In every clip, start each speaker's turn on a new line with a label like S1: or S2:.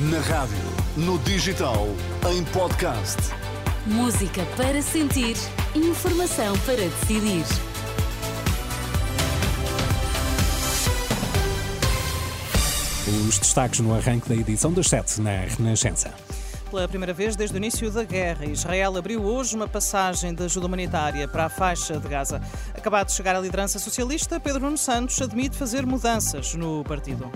S1: Na rádio, no digital, em podcast.
S2: Música para sentir, informação para decidir.
S3: Os destaques no arranque da edição das 7 na Renascença.
S4: Pela primeira vez desde o início da guerra, Israel abriu hoje uma passagem de ajuda humanitária para a faixa de Gaza. Acabado de chegar à liderança socialista, Pedro Nuno Santos admite fazer mudanças no partido.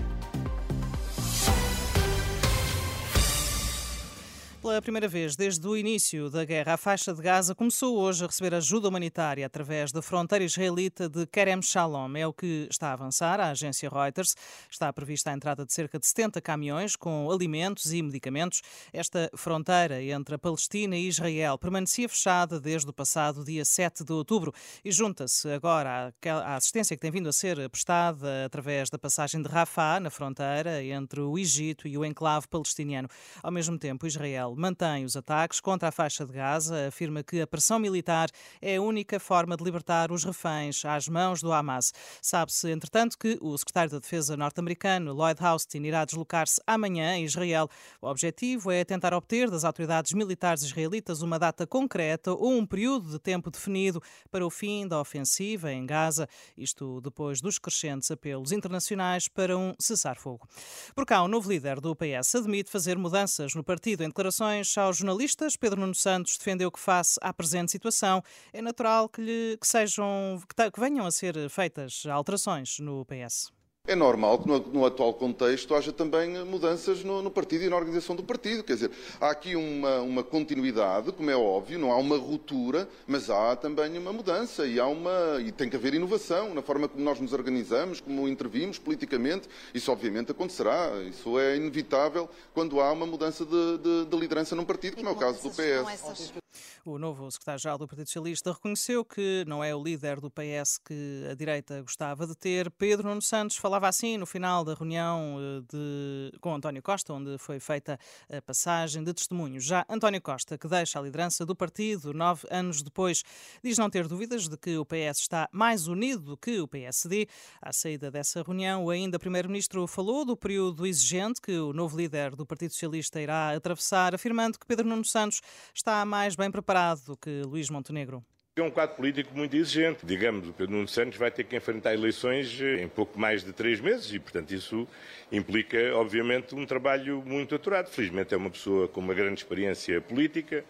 S4: Pela primeira vez desde o início da guerra, a faixa de Gaza começou hoje a receber ajuda humanitária através da fronteira israelita de Kerem Shalom. É o que está a avançar a agência Reuters. Está prevista a entrada de cerca de 70 caminhões com alimentos e medicamentos. Esta fronteira entre a Palestina e Israel permanecia fechada desde o passado dia 7 de outubro e junta-se agora à assistência que tem vindo a ser prestada através da passagem de Rafah, na fronteira entre o Egito e o enclave palestiniano. Ao mesmo tempo, Israel mantém os ataques contra a faixa de Gaza, afirma que a pressão militar é a única forma de libertar os reféns às mãos do Hamas. Sabe-se, entretanto, que o secretário da Defesa norte-americano, Lloyd Austin, irá deslocar-se amanhã em Israel. O objetivo é tentar obter das autoridades militares israelitas uma data concreta ou um período de tempo definido para o fim da ofensiva em Gaza, isto depois dos crescentes apelos internacionais para um cessar-fogo. Por cá, o novo líder do PS admite fazer mudanças no partido em declarações declarações aos jornalistas, Pedro Nuno Santos defendeu que, face à presente situação, é natural que, lhe, que sejam, que, que venham a ser feitas alterações no PS.
S5: É normal que no, no, atual contexto haja também mudanças no, no, partido e na organização do partido. Quer dizer, há aqui uma, uma, continuidade, como é óbvio, não há uma ruptura, mas há também uma mudança e, há uma, e tem que haver inovação na forma como nós nos organizamos, como intervimos politicamente. Isso obviamente acontecerá. Isso é inevitável quando há uma mudança de, de, de liderança num partido, como é o caso do PS.
S4: O novo secretário-geral do Partido Socialista reconheceu que não é o líder do PS que a direita gostava de ter. Pedro Nuno Santos falava assim no final da reunião eh, de, com António Costa, onde foi feita a passagem de testemunhos. Já António Costa, que deixa a liderança do partido nove anos depois, diz não ter dúvidas de que o PS está mais unido do que o PSD. À saída dessa reunião, ainda o primeiro-ministro falou do período exigente que o novo líder do Partido Socialista irá atravessar, afirmando que Pedro Nuno Santos está mais bem preparado do que Luís Montenegro.
S6: É um quadro político muito exigente. Digamos, o Pedro Nuno Santos vai ter que enfrentar eleições em pouco mais de três meses e, portanto, isso implica, obviamente, um trabalho muito aturado. Felizmente é uma pessoa com uma grande experiência política,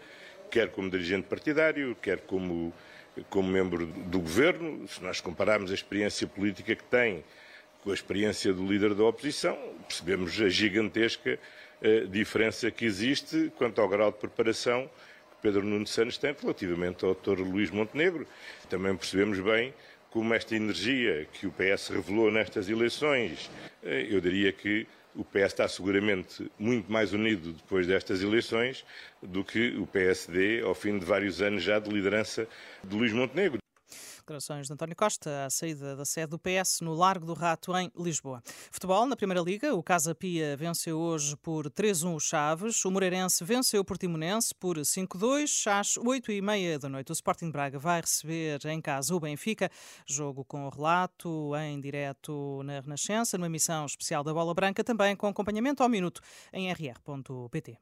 S6: quer como dirigente partidário, quer como, como membro do governo. Se nós compararmos a experiência política que tem com a experiência do líder da oposição, percebemos a gigantesca uh, diferença que existe quanto ao grau de preparação Pedro Nuno Santos tem relativamente ao Dr. Luís Montenegro. Também percebemos bem como esta energia que o PS revelou nestas eleições, eh, eu diria que o PS está seguramente muito mais unido depois destas eleições do que o PSD ao fim de vários anos já de liderança de Luís Montenegro.
S4: Declarações de António Costa à saída da sede do PS no Largo do Rato, em Lisboa. Futebol, na Primeira Liga, o Casa Pia venceu hoje por 3-1 o Chaves, o Moreirense venceu o Portimonense por 5-2, às 8h30 da noite. O Sporting Braga vai receber em casa o Benfica, jogo com relato em direto na Renascença, numa emissão especial da Bola Branca, também com acompanhamento ao minuto em rr.pt.